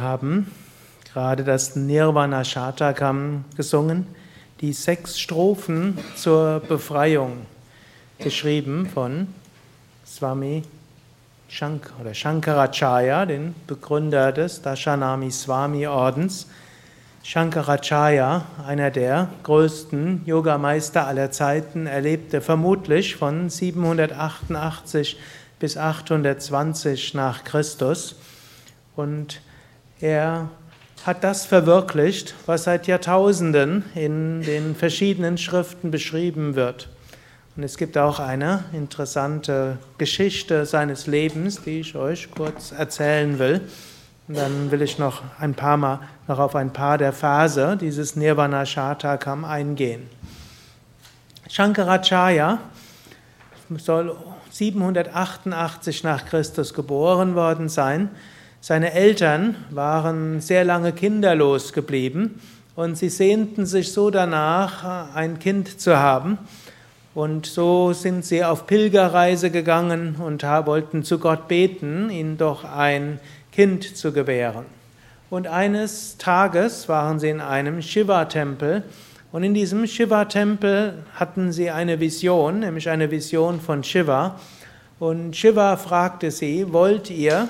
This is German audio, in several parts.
Haben gerade das Nirvana Shatakam gesungen, die sechs Strophen zur Befreiung, geschrieben von Swami Shank oder Shankaracharya, den Begründer des Dashanami Swami Ordens. Shankaracharya, einer der größten Yogameister aller Zeiten, erlebte vermutlich von 788 bis 820 nach Christus und er hat das verwirklicht, was seit Jahrtausenden in den verschiedenen Schriften beschrieben wird. Und es gibt auch eine interessante Geschichte seines Lebens, die ich euch kurz erzählen will. Und dann will ich noch ein paar Mal noch auf ein paar der Verse dieses Nirvana Shatakam eingehen. Shankaracharya soll 788 nach Christus geboren worden sein. Seine Eltern waren sehr lange kinderlos geblieben und sie sehnten sich so danach, ein Kind zu haben. Und so sind sie auf Pilgerreise gegangen und wollten zu Gott beten, ihnen doch ein Kind zu gewähren. Und eines Tages waren sie in einem Shiva-Tempel und in diesem Shiva-Tempel hatten sie eine Vision, nämlich eine Vision von Shiva. Und Shiva fragte sie, wollt ihr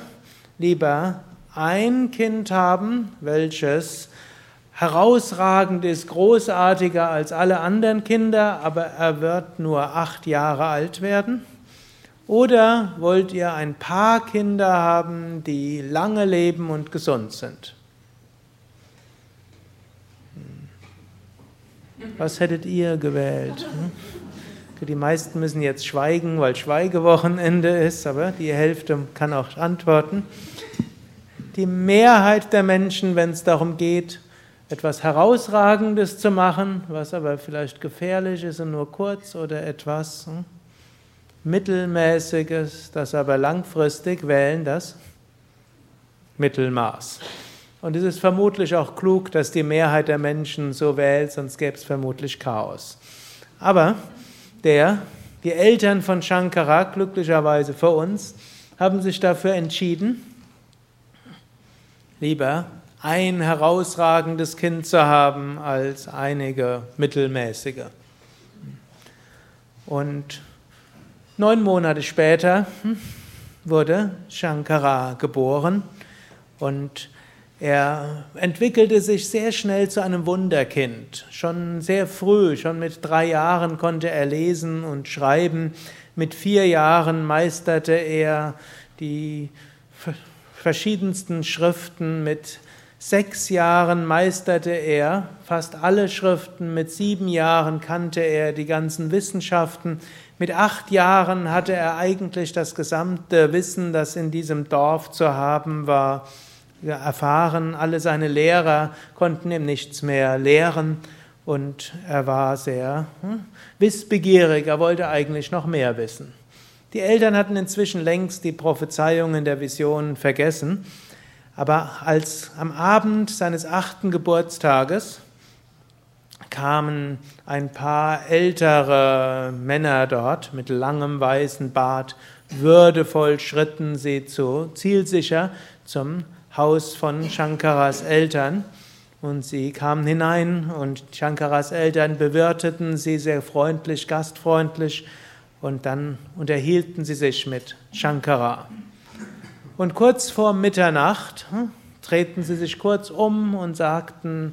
lieber ein Kind haben, welches herausragend ist, großartiger als alle anderen Kinder, aber er wird nur acht Jahre alt werden? Oder wollt ihr ein paar Kinder haben, die lange leben und gesund sind? Hm. Was hättet ihr gewählt? Hm? Die meisten müssen jetzt schweigen, weil Schweigewochenende ist, aber die Hälfte kann auch antworten. Die Mehrheit der Menschen, wenn es darum geht, etwas Herausragendes zu machen, was aber vielleicht gefährlich ist und nur kurz oder etwas hm, Mittelmäßiges, das aber langfristig wählen das Mittelmaß. Und es ist vermutlich auch klug, dass die Mehrheit der Menschen so wählt, sonst gäbe es vermutlich Chaos. Aber der, die Eltern von Shankara, glücklicherweise für uns, haben sich dafür entschieden, lieber ein herausragendes Kind zu haben als einige mittelmäßige. Und neun Monate später hm, wurde Shankara geboren und er entwickelte sich sehr schnell zu einem Wunderkind. Schon sehr früh, schon mit drei Jahren konnte er lesen und schreiben. Mit vier Jahren meisterte er die verschiedensten Schriften. Mit sechs Jahren meisterte er fast alle Schriften. Mit sieben Jahren kannte er die ganzen Wissenschaften. Mit acht Jahren hatte er eigentlich das gesamte Wissen, das in diesem Dorf zu haben war erfahren, alle seine Lehrer konnten ihm nichts mehr lehren und er war sehr hm, wissbegierig, er wollte eigentlich noch mehr wissen. Die Eltern hatten inzwischen längst die Prophezeiungen der Visionen vergessen, aber als am Abend seines achten Geburtstages kamen ein paar ältere Männer dort mit langem weißen Bart, würdevoll schritten sie zu, zielsicher zum Haus von Shankaras Eltern. Und sie kamen hinein und Shankaras Eltern bewirteten sie sehr freundlich, gastfreundlich und dann unterhielten sie sich mit Shankara. Und kurz vor Mitternacht hm, drehten sie sich kurz um und sagten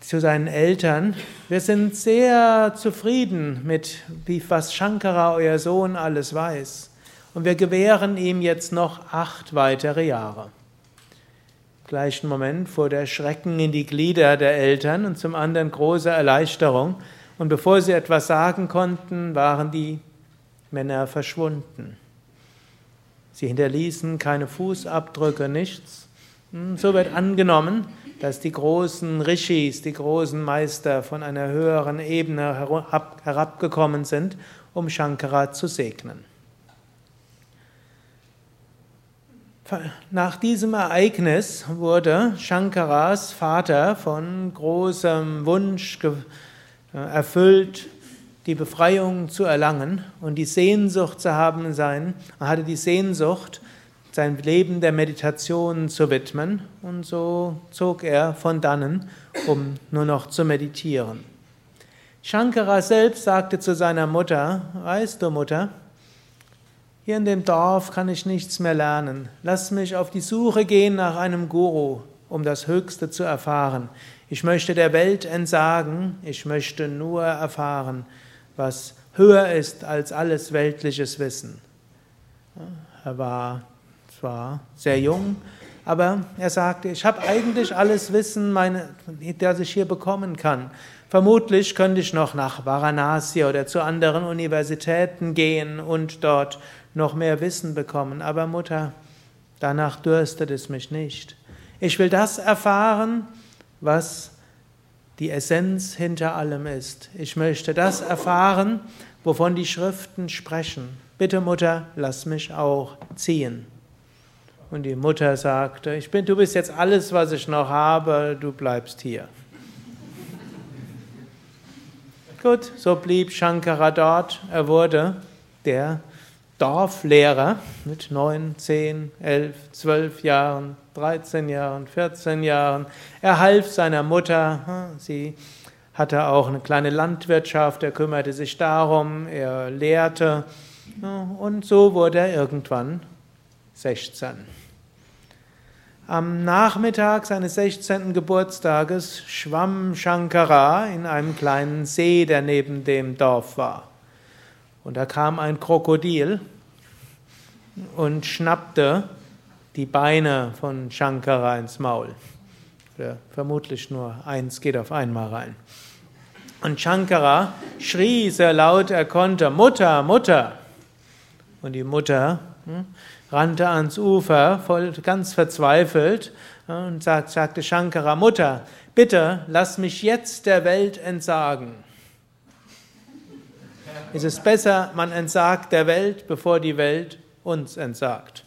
zu seinen Eltern, wir sind sehr zufrieden mit, wie, was Shankara, euer Sohn, alles weiß. Und wir gewähren ihm jetzt noch acht weitere Jahre gleichen Moment fuhr der Schrecken in die Glieder der Eltern und zum anderen große Erleichterung. Und bevor sie etwas sagen konnten, waren die Männer verschwunden. Sie hinterließen keine Fußabdrücke, nichts. Hm, so wird angenommen, dass die großen Rishis, die großen Meister von einer höheren Ebene herabgekommen sind, um Shankara zu segnen. Nach diesem Ereignis wurde Shankaras Vater von großem Wunsch erfüllt, die Befreiung zu erlangen und die Sehnsucht zu haben sein. Er hatte die Sehnsucht, sein Leben der Meditation zu widmen. Und so zog er von dannen, um nur noch zu meditieren. Shankara selbst sagte zu seiner Mutter, weißt du Mutter, hier in dem Dorf kann ich nichts mehr lernen. Lass mich auf die Suche gehen nach einem Guru, um das Höchste zu erfahren. Ich möchte der Welt entsagen, ich möchte nur erfahren, was höher ist als alles weltliches Wissen. Er war zwar sehr jung, aber er sagte, ich habe eigentlich alles Wissen, meine, das ich hier bekommen kann. Vermutlich könnte ich noch nach Varanasi oder zu anderen Universitäten gehen und dort noch mehr Wissen bekommen. Aber Mutter, danach dürstet es mich nicht. Ich will das erfahren, was die Essenz hinter allem ist. Ich möchte das erfahren, wovon die Schriften sprechen. Bitte Mutter, lass mich auch ziehen. Und die Mutter sagte, ich bin, du bist jetzt alles, was ich noch habe, du bleibst hier. Gut, so blieb Shankara dort. Er wurde der Dorflehrer mit 9, 10, 11, 12 Jahren, 13 Jahren, 14 Jahren. Er half seiner Mutter. Sie hatte auch eine kleine Landwirtschaft. Er kümmerte sich darum. Er lehrte. Und so wurde er irgendwann 16. Am Nachmittag seines 16. Geburtstages schwamm Shankara in einem kleinen See, der neben dem Dorf war. Und da kam ein Krokodil und schnappte die Beine von Shankara ins Maul. Oder vermutlich nur eins geht auf einmal rein. Und Shankara schrie sehr laut er konnte, Mutter, Mutter. Und die Mutter hm, rannte ans Ufer, voll, ganz verzweifelt, und sagt, sagte Shankara, Mutter, bitte lass mich jetzt der Welt entsagen. Es ist besser, man entsagt der Welt, bevor die Welt uns entsagt.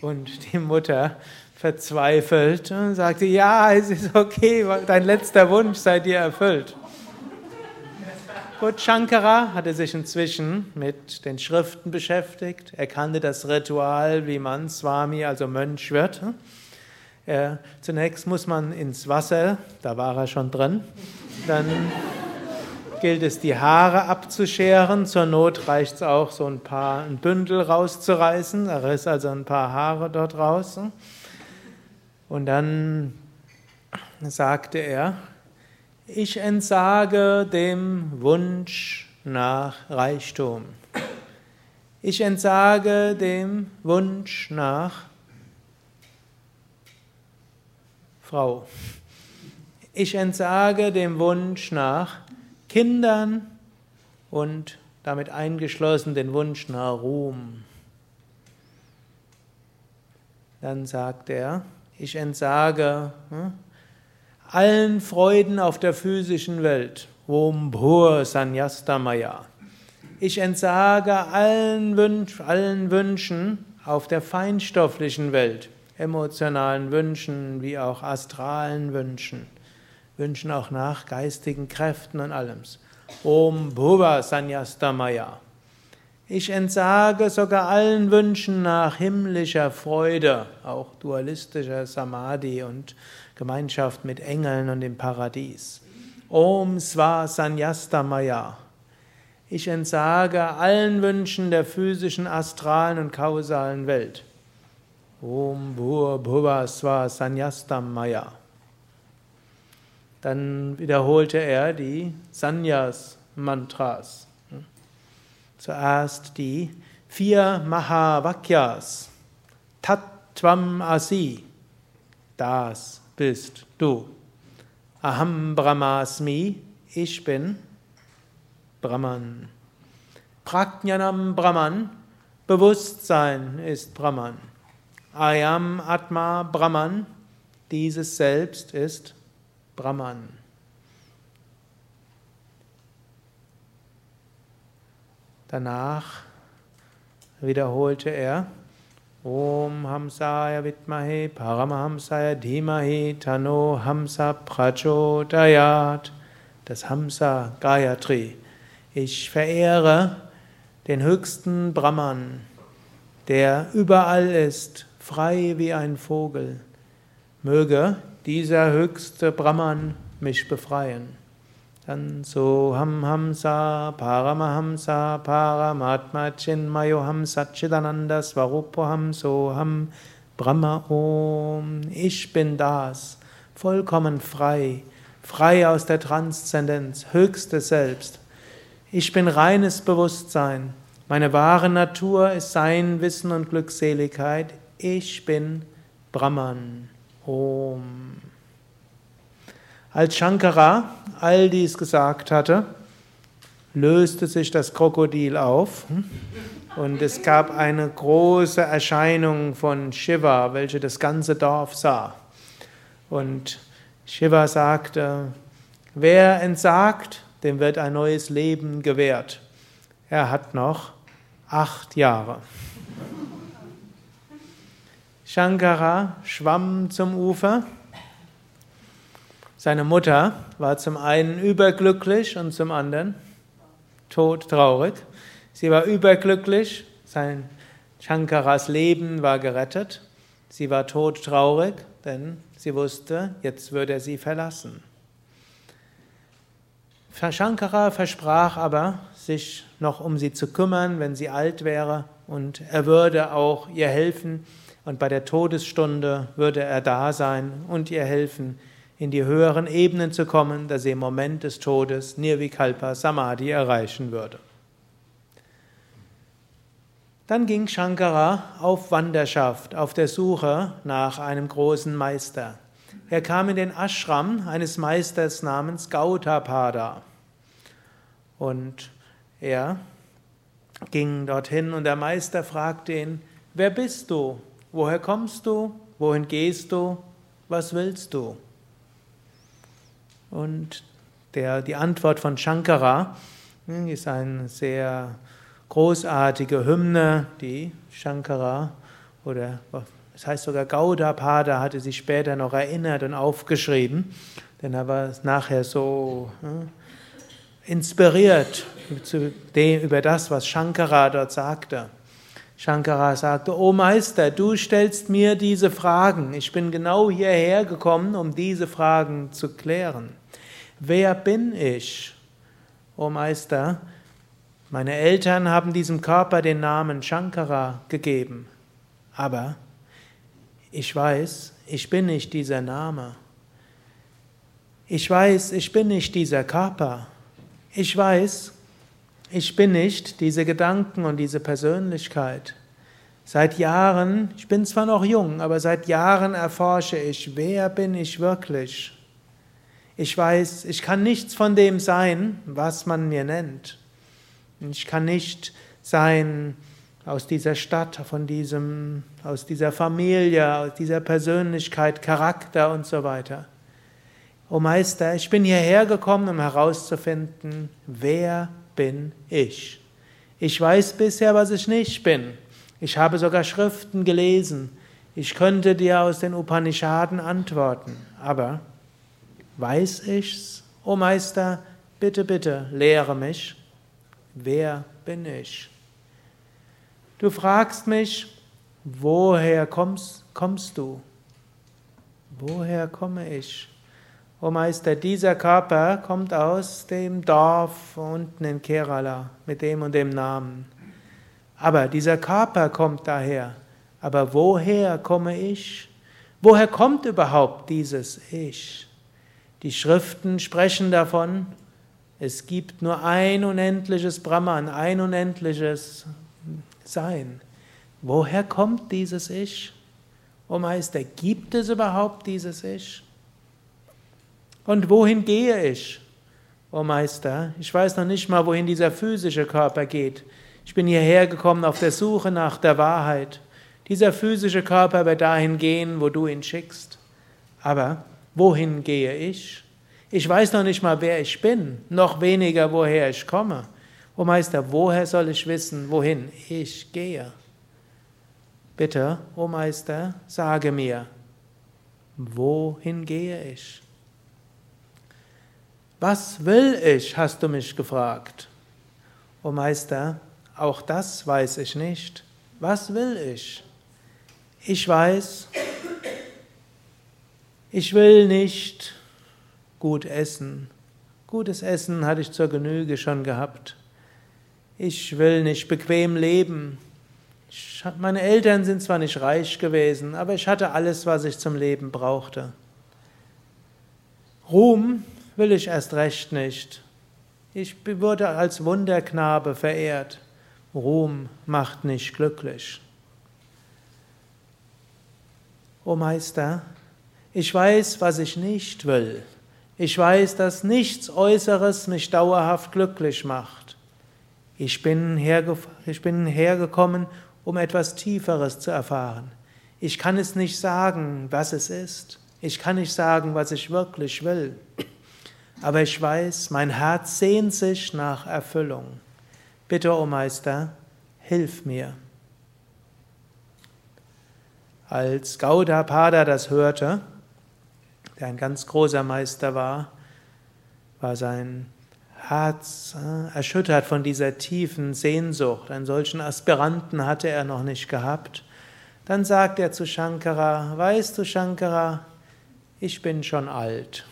Und die Mutter verzweifelt und sagte, ja, es ist okay, dein letzter Wunsch sei dir erfüllt. Gut, Shankara hatte sich inzwischen mit den Schriften beschäftigt. Er kannte das Ritual, wie man Swami, also Mönch wird. Er, zunächst muss man ins Wasser, da war er schon drin. Dann gilt es, die Haare abzuscheren. Zur Not reicht es auch, so ein paar ein Bündel rauszureißen. Da riss also ein paar Haare dort raus. Und dann sagte er, ich entsage dem Wunsch nach Reichtum. Ich entsage dem Wunsch nach Frau. Ich entsage dem Wunsch nach Kindern und damit eingeschlossen den Wunsch nach Ruhm. Dann sagt er, ich entsage hm, allen Freuden auf der physischen Welt. Om Bhur Sanyastamaya. Ich entsage allen, Wünsch, allen Wünschen auf der feinstofflichen Welt, emotionalen Wünschen wie auch astralen Wünschen, Wünschen auch nach geistigen Kräften und allem. Om Bhuva Sanyastamaya. Ich entsage sogar allen Wünschen nach himmlischer Freude, auch dualistischer Samadhi und Gemeinschaft mit Engeln und dem Paradies. Om Sva Sanyastamaya. Ich entsage allen Wünschen der physischen, astralen und kausalen Welt. Om Bhur Bhuva Sva Sanyastamaya. Dann wiederholte er die Sanyas-Mantras. Zuerst die vier Mahavakyas. Tattvam Asi. Das bist du. Aham Brahmasmi, ich bin Brahman. Prajnanam Brahman, Bewusstsein ist Brahman. Ayam Atma Brahman, dieses Selbst ist Brahman. Danach wiederholte er Om Hamsaya Vidmahe Paramahamsaya Dhimahi Tano Hamsa Prachodayat. Das Hamsa Gayatri. Ich verehre den höchsten Brahman. der überall ist, frei wie ein Vogel. Möge dieser höchste Brahman mich befreien. Dann so Ham Hamsa Paramahamsa Paramatma Chinmayo Ham Satchidananda Svarupo Ham So Ham Brahma Om. Ich bin das, vollkommen frei, frei aus der Transzendenz, höchste Selbst. Ich bin reines Bewusstsein. Meine wahre Natur ist Sein, Wissen und Glückseligkeit. Ich bin Brahman. Om. Als Shankara all dies gesagt hatte, löste sich das Krokodil auf und es gab eine große Erscheinung von Shiva, welche das ganze Dorf sah. Und Shiva sagte, wer entsagt, dem wird ein neues Leben gewährt. Er hat noch acht Jahre. Shankara schwamm zum Ufer. Seine Mutter war zum einen überglücklich und zum anderen todtraurig. Sie war überglücklich, sein Shankaras Leben war gerettet. Sie war todtraurig, denn sie wusste, jetzt würde er sie verlassen. Shankara versprach aber, sich noch um sie zu kümmern, wenn sie alt wäre, und er würde auch ihr helfen, und bei der Todesstunde würde er da sein und ihr helfen, in die höheren Ebenen zu kommen, dass sie im Moment des Todes Nirvikalpa Samadhi erreichen würde. Dann ging Shankara auf Wanderschaft, auf der Suche nach einem großen Meister. Er kam in den Ashram eines Meisters namens Gautapada. Und er ging dorthin und der Meister fragte ihn, wer bist du? Woher kommst du? Wohin gehst du? Was willst du? Und der, die Antwort von Shankara hm, ist eine sehr großartige Hymne, die Shankara oder es heißt sogar Gaudapada hatte sich später noch erinnert und aufgeschrieben, denn er war nachher so hm, inspiriert über das, was Shankara dort sagte. Shankara sagte, O Meister, du stellst mir diese Fragen. Ich bin genau hierher gekommen, um diese Fragen zu klären. Wer bin ich? O Meister, meine Eltern haben diesem Körper den Namen Shankara gegeben. Aber ich weiß, ich bin nicht dieser Name. Ich weiß, ich bin nicht dieser Körper. Ich weiß, ich bin nicht diese Gedanken und diese Persönlichkeit. Seit Jahren, ich bin zwar noch jung, aber seit Jahren erforsche ich, wer bin ich wirklich? Ich weiß, ich kann nichts von dem sein, was man mir nennt. Ich kann nicht sein aus dieser Stadt, von diesem, aus dieser Familie, aus dieser Persönlichkeit, Charakter und so weiter. O Meister, ich bin hierher gekommen, um herauszufinden, wer bin ich. Ich weiß bisher, was ich nicht bin. Ich habe sogar Schriften gelesen. Ich könnte dir aus den Upanishaden antworten. Aber weiß ich's? O Meister, bitte, bitte, lehre mich. Wer bin ich? Du fragst mich, woher kommst, kommst du? Woher komme ich? O Meister, dieser Körper kommt aus dem Dorf unten in Kerala mit dem und dem Namen. Aber dieser Körper kommt daher. Aber woher komme ich? Woher kommt überhaupt dieses Ich? Die Schriften sprechen davon, es gibt nur ein unendliches Brahman, ein unendliches Sein. Woher kommt dieses Ich? O Meister, gibt es überhaupt dieses Ich? Und wohin gehe ich? O Meister, ich weiß noch nicht mal, wohin dieser physische Körper geht. Ich bin hierher gekommen auf der Suche nach der Wahrheit. Dieser physische Körper wird dahin gehen, wo du ihn schickst. Aber wohin gehe ich? Ich weiß noch nicht mal, wer ich bin, noch weniger, woher ich komme. O Meister, woher soll ich wissen, wohin ich gehe? Bitte, o Meister, sage mir, wohin gehe ich? Was will ich, hast du mich gefragt. O Meister, auch das weiß ich nicht. Was will ich? Ich weiß, ich will nicht gut essen. Gutes Essen hatte ich zur Genüge schon gehabt. Ich will nicht bequem leben. Ich, meine Eltern sind zwar nicht reich gewesen, aber ich hatte alles, was ich zum Leben brauchte. Ruhm will ich erst recht nicht. Ich wurde als Wunderknabe verehrt. Ruhm macht nicht glücklich. O Meister, ich weiß, was ich nicht will. Ich weiß, dass nichts Äußeres mich dauerhaft glücklich macht. Ich bin, ich bin hergekommen, um etwas Tieferes zu erfahren. Ich kann es nicht sagen, was es ist. Ich kann nicht sagen, was ich wirklich will. Aber ich weiß, mein Herz sehnt sich nach Erfüllung. Bitte, o oh Meister, hilf mir. Als Gaudapada das hörte, der ein ganz großer Meister war, war sein Herz äh, erschüttert von dieser tiefen Sehnsucht. Einen solchen Aspiranten hatte er noch nicht gehabt. Dann sagt er zu Shankara, weißt du Shankara, ich bin schon alt.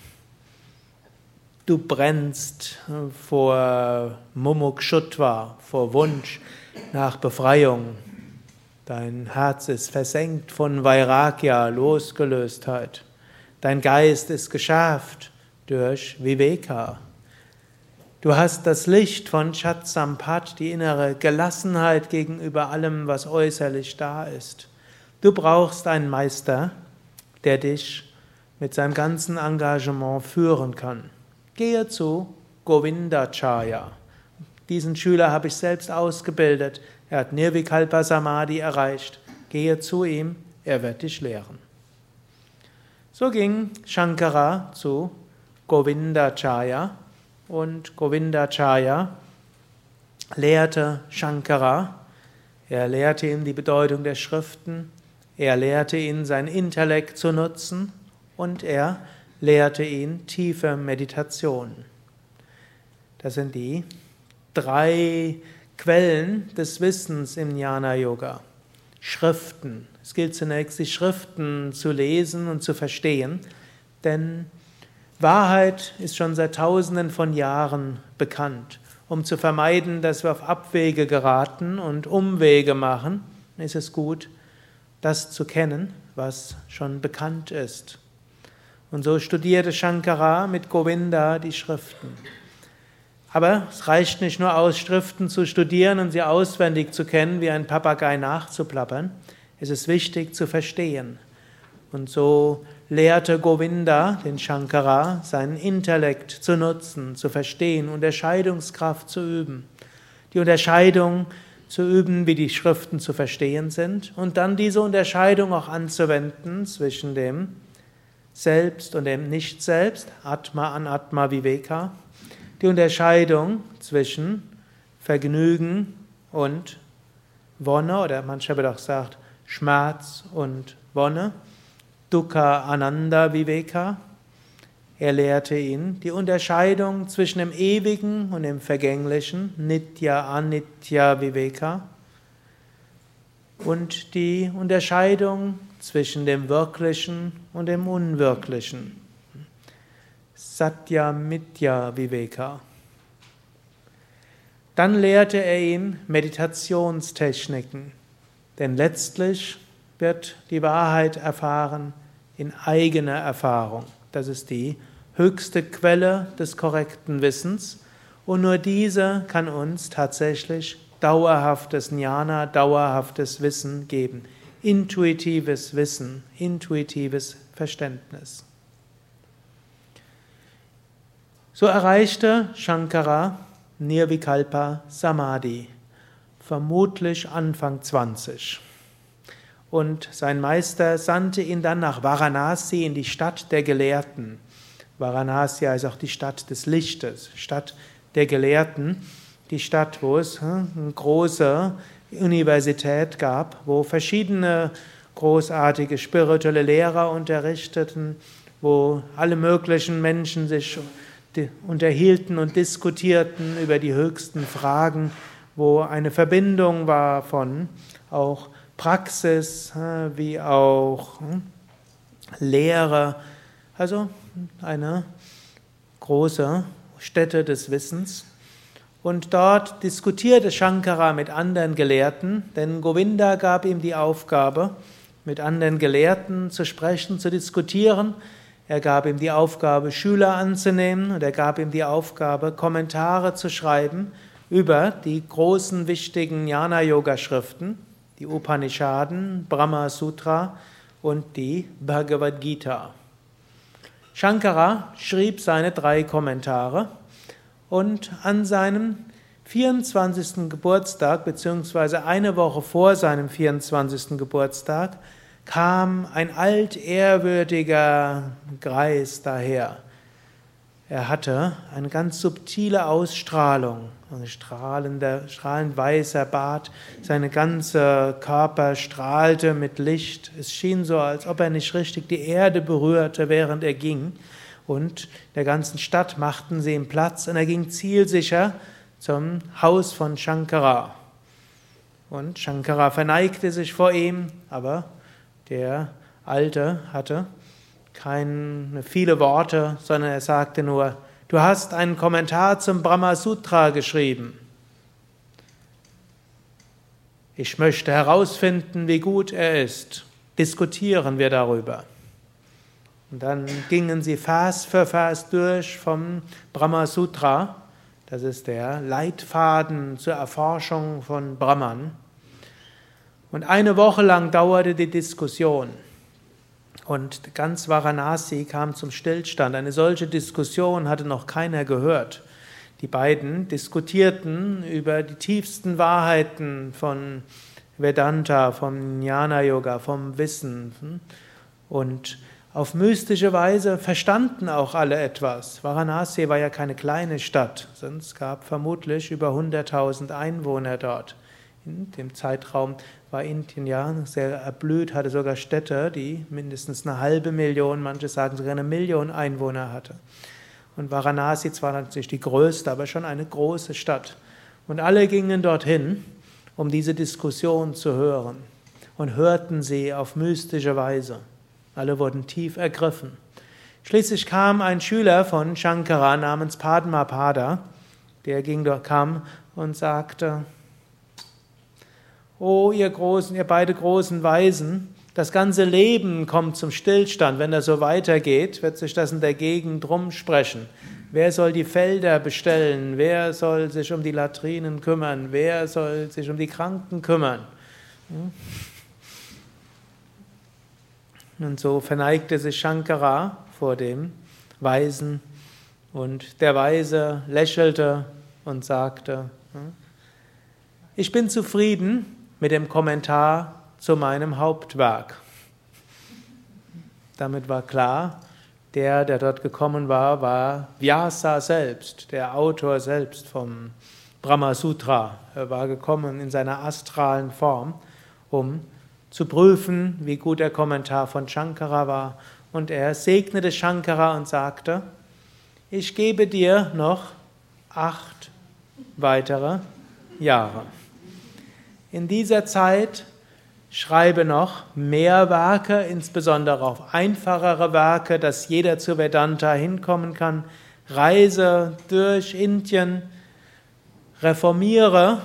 Du brennst vor Mumukshutva, vor Wunsch nach Befreiung. Dein Herz ist versenkt von Vairagya, Losgelöstheit. Dein Geist ist geschärft durch Viveka. Du hast das Licht von Chatsampat, die innere Gelassenheit gegenüber allem, was äußerlich da ist. Du brauchst einen Meister, der dich mit seinem ganzen Engagement führen kann. Gehe zu Govindacharya. Diesen Schüler habe ich selbst ausgebildet. Er hat Nirvikalpa Samadhi erreicht. Gehe zu ihm, er wird dich lehren. So ging Shankara zu Govindacharya und Govindacharya lehrte Shankara. Er lehrte ihm die Bedeutung der Schriften. Er lehrte ihn, sein Intellekt zu nutzen und er lehrte ihn tiefe Meditation. Das sind die drei Quellen des Wissens im Jnana Yoga. Schriften. Es gilt zunächst, die Schriften zu lesen und zu verstehen, denn Wahrheit ist schon seit Tausenden von Jahren bekannt. Um zu vermeiden, dass wir auf Abwege geraten und Umwege machen, ist es gut, das zu kennen, was schon bekannt ist. Und so studierte Shankara mit Govinda die Schriften. Aber es reicht nicht nur aus, Schriften zu studieren und sie auswendig zu kennen, wie ein Papagei nachzuplappern. Es ist wichtig zu verstehen. Und so lehrte Govinda den Shankara, seinen Intellekt zu nutzen, zu verstehen, Unterscheidungskraft zu üben. Die Unterscheidung zu üben, wie die Schriften zu verstehen sind und dann diese Unterscheidung auch anzuwenden zwischen dem selbst und dem Nicht-Selbst, Atma an Atma Viveka, die Unterscheidung zwischen Vergnügen und Wonne, oder mancher wird auch gesagt Schmerz und Wonne, Dukkha Ananda Viveka. Er lehrte ihn. Die Unterscheidung zwischen dem Ewigen und dem Vergänglichen, Nitya Anitya Viveka, und die Unterscheidung zwischen dem Wirklichen und dem Unwirklichen. Satya Mitya Viveka. Dann lehrte er ihn Meditationstechniken, denn letztlich wird die Wahrheit erfahren in eigener Erfahrung. Das ist die höchste Quelle des korrekten Wissens und nur diese kann uns tatsächlich dauerhaftes Jnana, dauerhaftes Wissen geben intuitives Wissen, intuitives Verständnis. So erreichte Shankara Nirvikalpa Samadhi, vermutlich Anfang 20. Und sein Meister sandte ihn dann nach Varanasi in die Stadt der Gelehrten. Varanasi ist auch die Stadt des Lichtes, Stadt der Gelehrten, die Stadt, wo es hm, große Universität gab, wo verschiedene großartige spirituelle Lehrer unterrichteten, wo alle möglichen Menschen sich unterhielten und diskutierten über die höchsten Fragen, wo eine Verbindung war von auch Praxis wie auch hm, Lehre. Also eine große Stätte des Wissens. Und dort diskutierte Shankara mit anderen Gelehrten, denn Govinda gab ihm die Aufgabe, mit anderen Gelehrten zu sprechen, zu diskutieren. Er gab ihm die Aufgabe, Schüler anzunehmen und er gab ihm die Aufgabe, Kommentare zu schreiben über die großen, wichtigen Jnana-Yoga-Schriften, die Upanishaden, Brahma Sutra und die Bhagavad Gita. Shankara schrieb seine drei Kommentare und an seinem 24. Geburtstag, beziehungsweise eine Woche vor seinem 24. Geburtstag, kam ein altehrwürdiger Greis daher. Er hatte eine ganz subtile Ausstrahlung, ein strahlender, strahlend weißer Bart, seine ganze Körper strahlte mit Licht. Es schien so, als ob er nicht richtig die Erde berührte, während er ging. Und der ganzen Stadt machten sie ihm Platz und er ging zielsicher zum Haus von Shankara. Und Shankara verneigte sich vor ihm, aber der Alte hatte keine viele Worte, sondern er sagte nur, du hast einen Kommentar zum Brahma Sutra geschrieben. Ich möchte herausfinden, wie gut er ist. Diskutieren wir darüber. Und dann gingen sie Vers für Vers durch vom Brahma Sutra. Das ist der Leitfaden zur Erforschung von Brahman. Und eine Woche lang dauerte die Diskussion. Und ganz Varanasi kam zum Stillstand. Eine solche Diskussion hatte noch keiner gehört. Die beiden diskutierten über die tiefsten Wahrheiten von Vedanta, vom Jnana Yoga, vom Wissen. Und auf mystische Weise verstanden auch alle etwas. Varanasi war ja keine kleine Stadt, sonst gab vermutlich über 100.000 Einwohner dort. In dem Zeitraum war Indien ja sehr erblüht, hatte sogar Städte, die mindestens eine halbe Million, manche sagen sogar eine Million Einwohner hatte. Und Varanasi zwar natürlich die größte, aber schon eine große Stadt. Und alle gingen dorthin, um diese Diskussion zu hören und hörten sie auf mystische Weise. Alle wurden tief ergriffen. Schließlich kam ein Schüler von Shankara namens Padmapada, der ging kam und sagte, Oh, ihr großen, ihr beide großen Weisen, das ganze Leben kommt zum Stillstand. Wenn das so weitergeht, wird sich das in der Gegend rumsprechen. Wer soll die Felder bestellen? Wer soll sich um die Latrinen kümmern? Wer soll sich um die Kranken kümmern? Hm? Und so verneigte sich Shankara vor dem Weisen und der Weise lächelte und sagte, hm, ich bin zufrieden mit dem Kommentar zu meinem Hauptwerk. Damit war klar, der, der dort gekommen war, war Vyasa selbst, der Autor selbst vom Brahma Sutra. Er war gekommen in seiner astralen Form, um zu prüfen, wie gut der Kommentar von Shankara war. Und er segnete Shankara und sagte, ich gebe dir noch acht weitere Jahre. In dieser Zeit schreibe noch mehr Werke, insbesondere auch einfachere Werke, dass jeder zu Vedanta hinkommen kann. Reise durch Indien, reformiere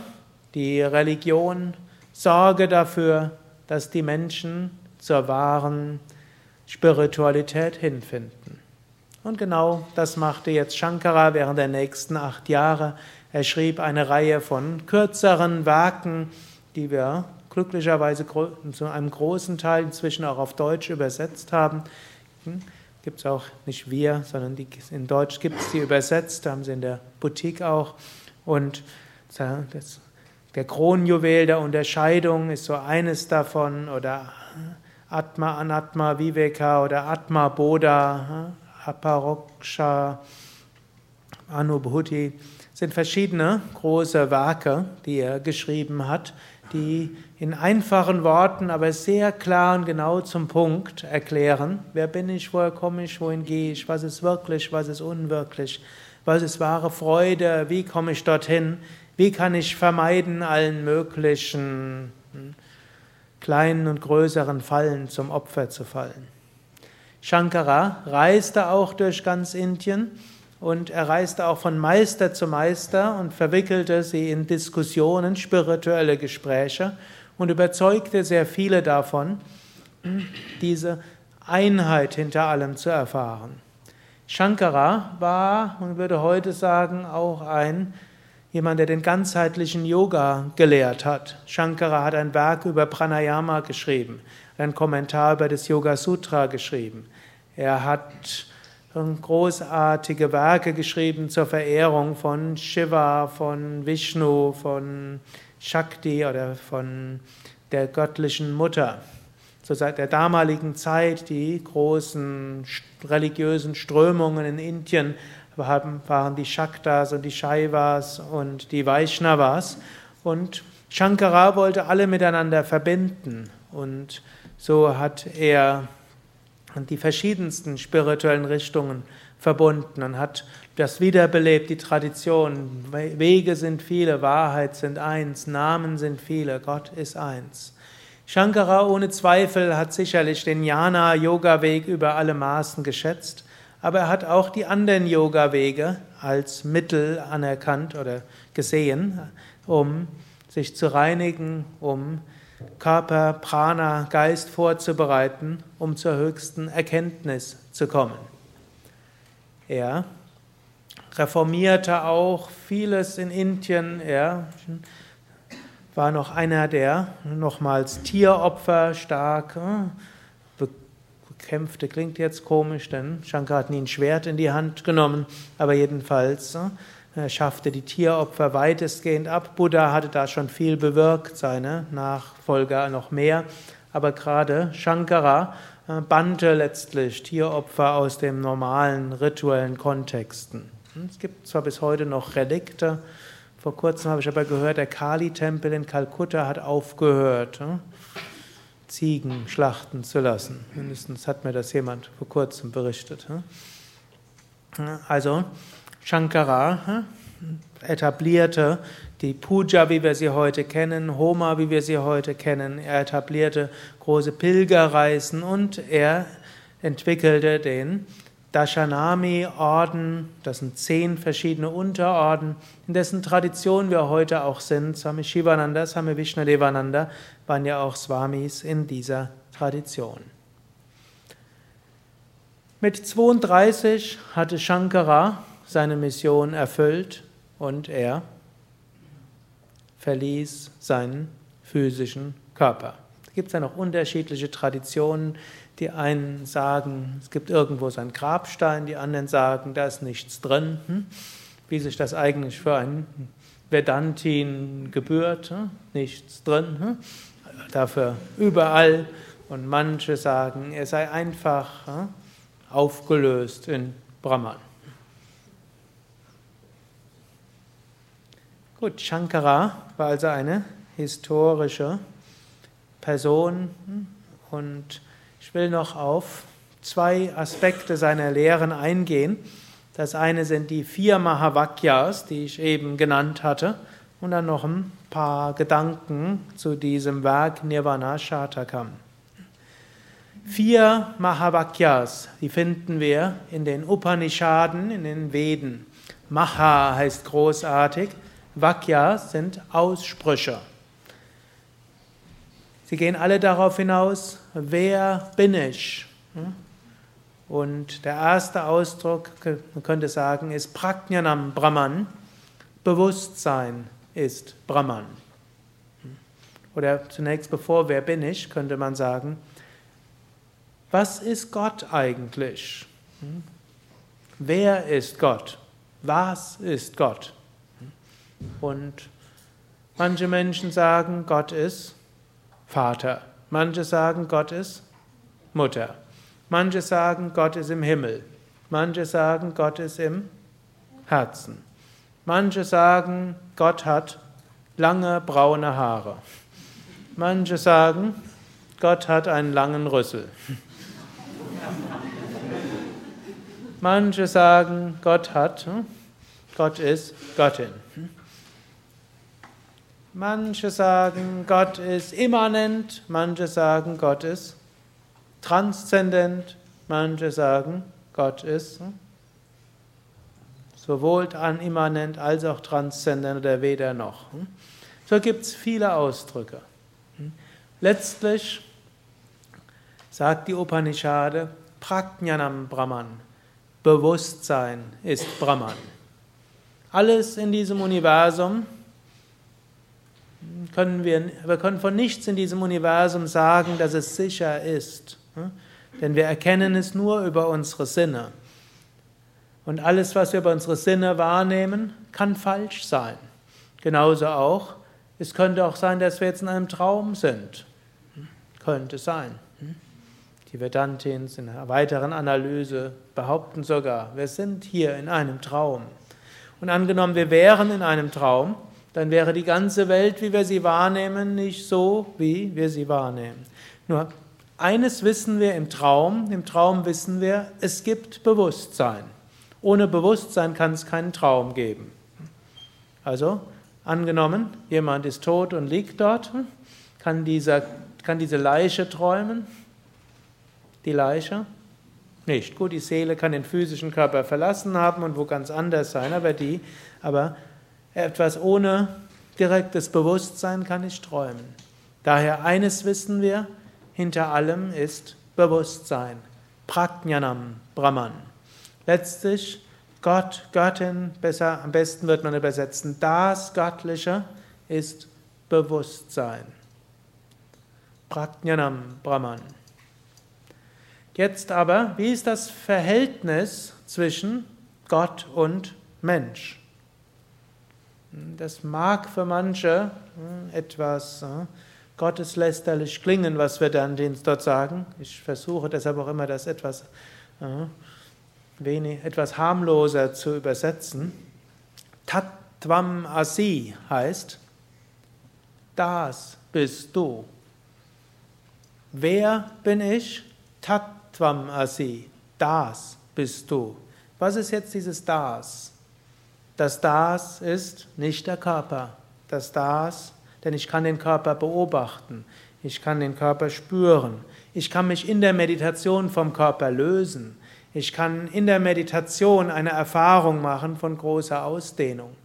die Religion, sorge dafür, dass die Menschen zur wahren Spiritualität hinfinden. Und genau das machte jetzt Shankara während der nächsten acht Jahre. Er schrieb eine Reihe von kürzeren Werken, die wir glücklicherweise zu einem großen Teil inzwischen auch auf Deutsch übersetzt haben. Hm? Gibt es auch nicht wir, sondern die, in Deutsch gibt es die übersetzt, haben sie in der Boutique auch. Und das der Kronjuwel der Unterscheidung ist so eines davon oder Atma, Anatma, Viveka oder Atma, Bodha, Aparoksha, Anubhuti sind verschiedene große Werke, die er geschrieben hat, die in einfachen Worten, aber sehr klar und genau zum Punkt erklären, wer bin ich, woher komme ich, wohin gehe ich, was ist wirklich, was ist unwirklich, was ist wahre Freude, wie komme ich dorthin, Wie kann ich vermeiden, allen möglichen hm, kleinen und größeren Fallen zum Opfer zu fallen? Shankara reiste auch durch ganz Indien und er reiste auch von Meister zu Meister und verwickelte sie in Diskussionen, spirituelle Gespräche und überzeugte sehr viele davon, diese Einheit hinter allem zu erfahren. Shankara war, man würde heute sagen, auch ein jemand, der den ganzheitlichen Yoga gelehrt hat. Shankara hat ein Werk über Pranayama geschrieben, einen Kommentar über das Yoga Sutra geschrieben. Er hat großartige Werke geschrieben zur Verehrung von Shiva, von Vishnu, von Shakti oder von der göttlichen Mutter. Zur Zeit der damaligen Zeit, die großen religiösen Strömungen in Indien waren die Shaktas und die Shaivas und die Vaishnavas. Und Shankara wollte alle miteinander verbinden. Und so hat er die verschiedensten spirituellen Richtungen verbunden und hat das wiederbelebt, die Tradition. Wege sind viele, Wahrheit sind eins, Namen sind viele, Gott ist eins. Shankara ohne Zweifel hat sicherlich den Jnana-Yoga-Weg über alle Maßen geschätzt, aber er hat auch die anderen Yoga-Wege als Mittel anerkannt oder gesehen, um sich zu reinigen, um Körper, Prana, Geist vorzubereiten, um zur höchsten Erkenntnis zu kommen. Er reformierte auch vieles in Indien. Er war noch einer, der nochmals Tieropfer stark äh, bekämpfte. Klingt jetzt komisch, denn Shankar hat nie ein Schwert in die Hand genommen, aber jedenfalls äh, er schaffte die Tieropfer weitestgehend ab. Buddha hatte da schon viel bewirkt, seine Nachfolger noch mehr. Aber gerade Shankara äh, bannte letztlich Tieropfer aus den normalen rituellen Kontexten. Hm, es gibt zwar bis heute noch Relikte, vor kurzem habe ich aber gehört, der Kali-Tempel in Kalkutta hat aufgehört, hm, Ziegen schlachten zu lassen. Mindestens hat mir das jemand vor kurzem berichtet. Hm. Also Shankara etablierte die Puja, wie wir sie heute kennen, Homa, wie wir sie heute kennen. Er etablierte große Pilgerreisen und er entwickelte den Dashanami-Orden, das sind zehn verschiedene Unterorden, in dessen Tradition wir heute auch sind. Swami Shivananda, Swami Vishnadevananda waren ja auch Swamis in dieser Tradition. Mit 32 hatte Shankara seine Mission erfüllt und er verließ seinen physischen Körper. Da gibt es ja noch unterschiedliche Traditionen. Die einen sagen, es gibt irgendwo so einen Grabstein, die anderen sagen, da ist nichts drin. Hm? Wie sich das eigentlich für einen Vedantin gebührt, hm? nichts drin. Hm? Dafür überall. Und manche sagen, er sei einfach aufgelöst in Brahman. Gut, Shankara war also eine historische Person und ich will noch auf zwei Aspekte seiner Lehren eingehen. Das eine sind die vier Mahavakyas, die ich eben genannt hatte, und dann noch ein paar Gedanken zu diesem Werk Nirvana Shatakam. Vier Mahavakyas, die finden wir in den Upanishaden, in den Veden. Maha heißt großartig, Vakya sind Aussprüche. Sie gehen alle darauf hinaus, wer bin ich? Und der erste Ausdruck, man könnte sagen, ist Prajnanam Brahman. Bewusstsein ist Brahman. Oder zunächst bevor, wer bin ich, könnte man sagen, was ist Gott eigentlich? Wer ist Gott? Was ist Gott? Und manche Menschen sagen, Gott ist Vater. Manche sagen, Gott ist Mutter. Manche sagen, Gott ist im Himmel. Manche sagen, Gott ist im Herzen. Manche sagen, Gott hat lange braune Haare. Manche sagen, Gott hat einen langen Rüssel. Manche sagen, Gott hat, hm, Gott ist Göttin. Manche sagen, Gott ist immanent, manche sagen, Gott ist transzendent, manche sagen, Gott ist sowohl an immanent als auch transzendent oder weder noch. So gibt es viele Ausdrücke. Letztlich sagt die Upanishade, Prajnanam Brahman, Bewusstsein ist Brahman. Alles in diesem Universum können wir, wir können von nichts in diesem Universum sagen, dass es sicher ist. Denn wir erkennen es nur über unsere Sinne. Und alles, was wir über unsere Sinne wahrnehmen, kann falsch sein. Genauso auch, es könnte auch sein, dass wir jetzt in einem Traum sind. Könnte sein. Die Vedantins in einer weiteren Analyse behaupten sogar, wir sind hier in einem Traum. Und angenommen, wir wären in einem Traum, dann wäre die ganze Welt, wie wir sie wahrnehmen, nicht so, wie wir sie wahrnehmen. Nur eines wissen wir im Traum, im Traum wissen wir, es gibt Bewusstsein. Ohne Bewusstsein kann es keinen Traum geben. Also, angenommen, jemand ist tot und liegt dort, kann, dieser, kann diese Leiche träumen? Die Leiche? Nicht. Gut, die Seele kann den physischen Körper verlassen haben und wo ganz anders sein, aber die, aber etwas ohne direktes Bewusstsein kann nicht träumen. Daher eines wissen wir, hinter allem ist Bewusstsein. Prajnanam, Brahman. Letztlich Gott, Göttin, besser, am besten wird man übersetzen, das Göttliche ist Bewusstsein. Prajnanam, Brahman. Jetzt aber, wie ist das Verhältnis zwischen Gott und Mensch? Das mag für manche hm, etwas hm, gotteslästerlich klingen, was wir dann dort sagen. Ich versuche deshalb auch immer, das etwas, hm, wenig, etwas harmloser zu übersetzen. Tattvam Asi heißt, das bist du. Wer bin ich? Tattvam Asi, das bist du. Was ist jetzt dieses Das? Das Das ist nicht der Körper. Das Das, denn ich kann den Körper beobachten. Ich kann den Körper spüren. Ich kann mich in der Meditation vom Körper lösen. Ich kann in der Meditation eine Erfahrung machen von großer Ausdehnung.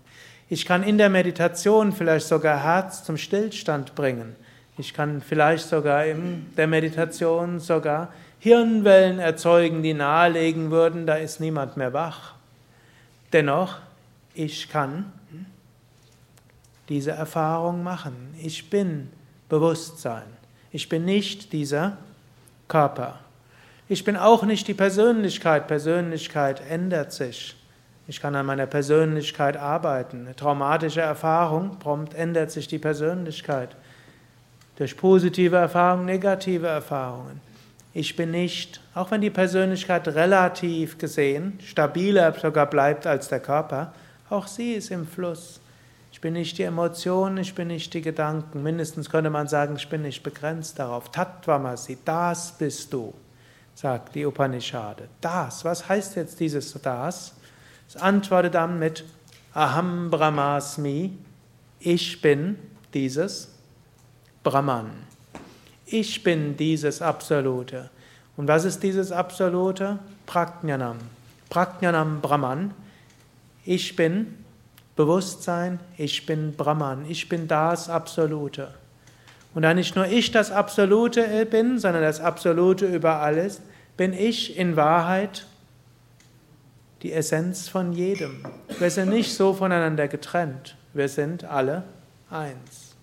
Ich kann in der Meditation vielleicht sogar Herz zum Stillstand bringen. Ich kann vielleicht sogar in der Meditation sogar Hirnwellen erzeugen, die nahelegen würden, da ist niemand mehr wach. Dennoch ich kann diese Erfahrung machen. Ich bin Bewusstsein. Ich bin nicht dieser Körper. Ich bin auch nicht die Persönlichkeit. Persönlichkeit ändert sich. Ich kann an meiner Persönlichkeit arbeiten. Eine traumatische Erfahrung, prompt ändert sich die Persönlichkeit. Durch positive Erfahrungen, negative Erfahrungen. Ich bin nicht, auch wenn die Persönlichkeit relativ gesehen stabiler sogar bleibt als der Körper, auch sie ist im Fluss. Ich bin nicht die Emotionen, ich bin nicht die Gedanken. Mindestens könnte man sagen, ich bin nicht begrenzt darauf. Tattvamasi, das bist du, sagt die Upanishade. Das, was heißt jetzt dieses Das? Es antwortet dann mit Aham Brahmasmi, ich bin dieses Brahman. Ich bin dieses Absolute. Und was ist dieses Absolute? Prajnanam. Prajnanam Brahman ich bin Bewusstsein, ich bin Brahman, ich bin das Absolute. Und da nicht nur ich das Absolute bin, sondern das Absolute über alles, bin ich in Wahrheit die Essenz von jedem. Wir sind nicht so voneinander getrennt, wir sind alle eins.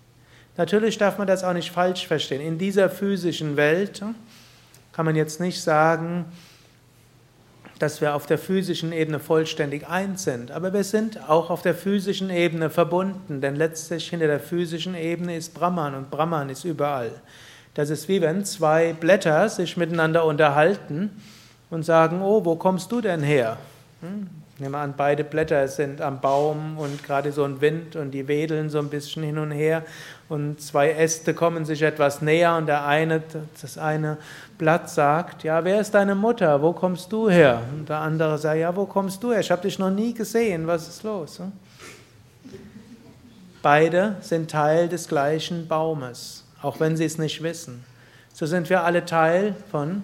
Natürlich darf man das auch nicht falsch verstehen. In dieser physischen Welt kann man jetzt nicht sagen, dass wir auf der physischen Ebene vollständig eins sind, aber wir sind auch auf der physischen Ebene verbunden, denn letztlich hinter der physischen Ebene ist Brahman und Brahman ist überall. Das ist wie wenn zwei Blätter sich miteinander unterhalten und sagen, oh, wo kommst du denn her? Hm? Nehmen wir an, beide Blätter sind am Baum und gerade so ein Wind und die wedeln so ein bisschen hin und her und zwei Äste kommen sich etwas näher und der eine, das eine Blatt sagt, ja, wer ist deine Mutter? Wo kommst du her? Und der andere sagt, ja, wo kommst du her? Ich habe dich noch nie gesehen. Was ist los? Hm? Beide sind Teil des gleichen Baumes, auch wenn sie es nicht wissen. So sind wir alle Teil von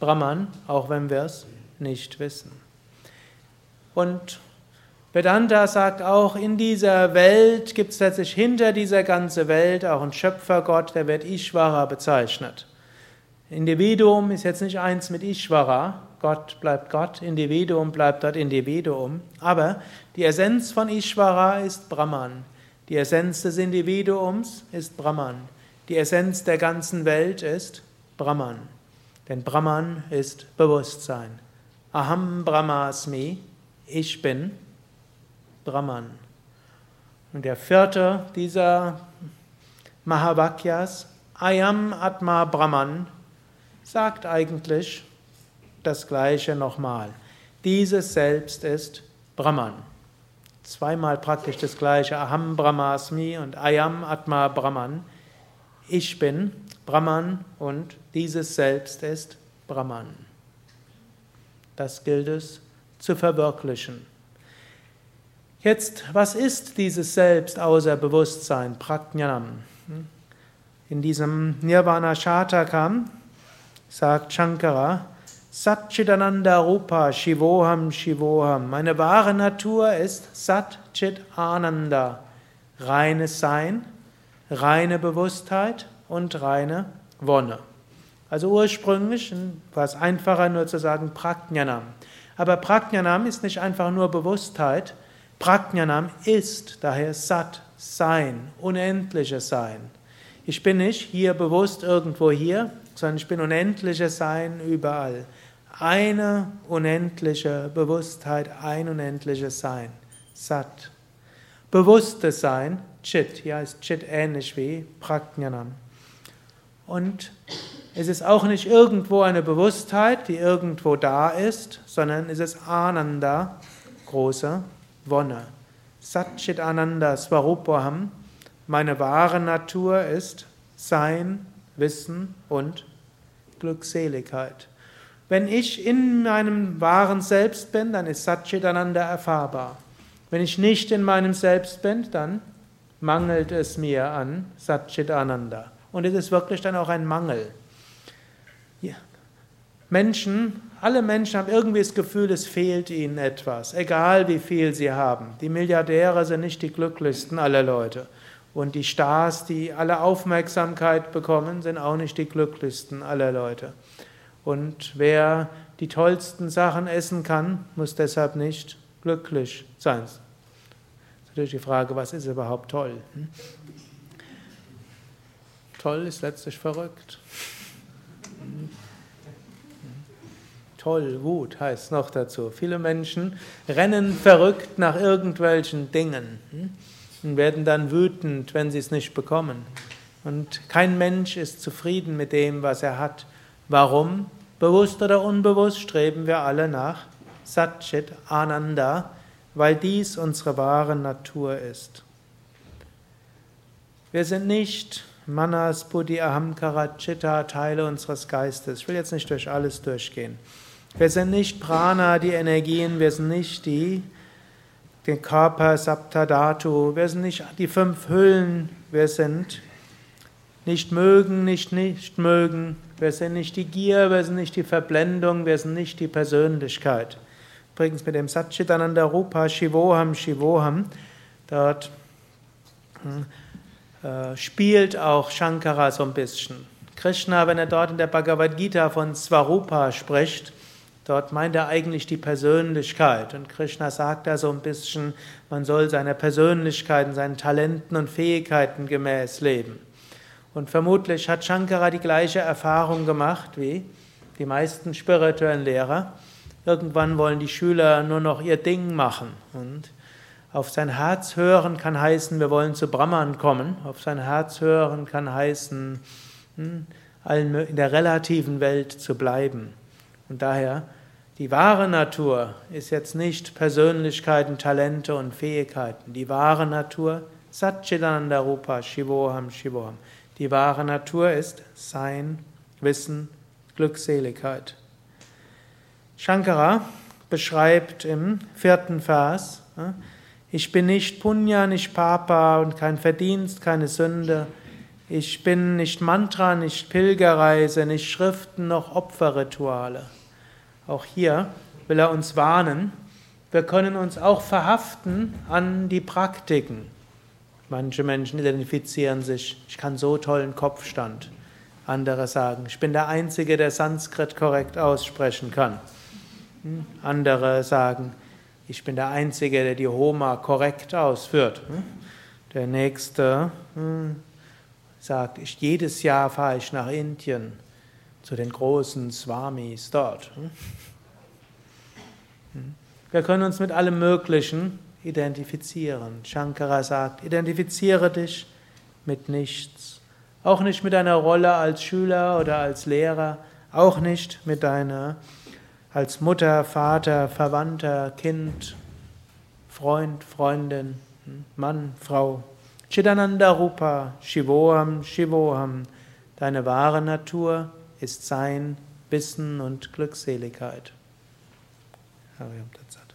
Brahman, auch wenn wir es nicht wissen. Und Vedanta sagt auch, in dieser Welt gibt es letztlich hinter dieser ganzen Welt auch einen Schöpfergott, der wird Ishvara bezeichnet. Individuum ist jetzt nicht eins mit Ishvara, Gott bleibt Gott, Individuum bleibt dort Individuum, aber die Essenz von Ishvara ist Brahman. Die Essenz des Individuums ist Brahman. Die Essenz der ganzen Welt ist Brahman. Denn Brahman ist Bewusstsein. Aham Brahmasmi, ich bin Brahman. Und der vierte dieser Mahavakyas, Ayam Atma Brahman, sagt eigentlich das Gleiche nochmal. Dieses Selbst ist Brahman. Zweimal praktisch das Gleiche. Aham Brahmasmi und Ayam Atma Brahman. Ich bin Brahman und dieses Selbst ist Brahman. Das gilt es zu verwirklichen. Jetzt, was ist dieses Selbst außer Bewusstsein, Prajnanam? In diesem Nirvana Shatakam sagt Shankara, Satchitananda Rupa Shivoham Shivoham. Meine wahre Natur ist Sat Ananda, reines Sein, reine Bewusstheit und reine Wonne. Also ursprünglich war es einfacher nur zu sagen Prajnanam. Aber Prajnanam ist nicht einfach nur Bewusstheit, Prajnanam ist daher Sat, Sein, unendliches Sein. Ich bin nicht hier bewusst irgendwo hier, sondern ich bin unendliches Sein überall. Eine unendliche Bewusstheit, ein unendliches Sein. Sat. Bewusstes Sein, Chit. Hier ist Chit ähnlich wie Prajnanam. Und es ist auch nicht irgendwo eine Bewusstheit, die irgendwo da ist, sondern es ist Ananda, große Wonne. Satchit Ananda Swarupaham, meine wahre Natur ist Sein, Wissen und Glückseligkeit. Wenn ich in meinem wahren Selbst bin, dann ist Satchit Ananda erfahrbar. Wenn ich nicht in meinem Selbst bin, dann mangelt es mir an Satchit Ananda. Und es ist wirklich dann auch ein Mangel. Menschen alle Menschen haben irgendwie das Gefühl, es fehlt ihnen etwas, egal wie viel sie haben. Die Milliardäre sind nicht die glücklichsten aller Leute. Und die Stars, die alle Aufmerksamkeit bekommen, sind auch nicht die glücklichsten aller Leute. Und wer die tollsten Sachen essen kann, muss deshalb nicht glücklich sein. Das ist natürlich die Frage, was ist überhaupt toll? Hm? Toll ist letztlich verrückt. Hm? Toll, Wut heißt noch dazu. Viele Menschen rennen verrückt nach irgendwelchen Dingen hm, und werden dann wütend, wenn sie es nicht bekommen. Und kein Mensch ist zufrieden mit dem, was er hat. Warum? Bewusst oder unbewusst streben wir alle nach Satchit Ananda, weil dies unsere wahre Natur ist. Wir sind nicht Manas, Buddhi, Ahamkara, Chitta, Teile unseres Geistes. Ich will jetzt nicht durch alles durchgehen. Wir sind nicht Prana, die Energien, wir sind nicht die, den Körper, Saptadhatu, wir sind nicht die fünf Hüllen, wir sind nicht mögen, nicht nicht mögen, wir sind nicht die Gier, wir sind nicht die Verblendung, wir sind nicht die Persönlichkeit. Übrigens mit dem Satchitananda Rupa Shivoham Shivoham, dort hm, äh, spielt auch Shankara so ein bisschen. Krishna, wenn er dort in der Bhagavad Gita von Svarupa spricht, Dort meint er eigentlich die Persönlichkeit. Und Krishna sagt da so ein bisschen, man soll seiner Persönlichkeit, seinen Talenten und Fähigkeiten gemäß leben. Und vermutlich hat Shankara die gleiche Erfahrung gemacht wie die meisten spirituellen Lehrer. Irgendwann wollen die Schüler nur noch ihr Ding machen. Und auf sein Herz hören kann heißen, wir wollen zu Brahman kommen. Auf sein Herz hören kann heißen, hm, in der relativen Welt zu bleiben. Und daher, die wahre Natur ist jetzt nicht Persönlichkeiten, Talente und Fähigkeiten. Die wahre Natur, Satchitananda Rupa, Shivoham, Shivoham. Die wahre Natur ist Sein, Wissen, Glückseligkeit. Shankara beschreibt im vierten Vers, Ich bin nicht Punya, nicht Papa und kein Verdienst, keine Sünde. Ich bin nicht Mantra, nicht Pilgerreise, nicht Schriften, noch Opferrituale. Auch hier will er uns warnen, wir können uns auch verhaften an die Praktiken. Manche Menschen identifizieren sich, ich kann so tollen Kopfstand. Andere sagen, ich bin der Einzige, der Sanskrit korrekt aussprechen kann. Hm? Andere sagen, ich bin der Einzige, der die Homa korrekt ausführt. Hm? Der Nächste hm, sagt, ich, jedes Jahr fahre ich nach Indien zu den großen Swamis dort. Wir können uns mit allem Möglichen identifizieren. Shankara sagt, identifiziere dich mit nichts. Auch nicht mit deiner Rolle als Schüler oder als Lehrer, auch nicht mit deiner als Mutter, Vater, Verwandter, Kind, Freund, Freundin, Mann, Frau. Chidananda Rupa, Shivoham, Shivoham. Deine wahre Natur ist Sein, Wissen und Glückseligkeit. Hariam Tatsat.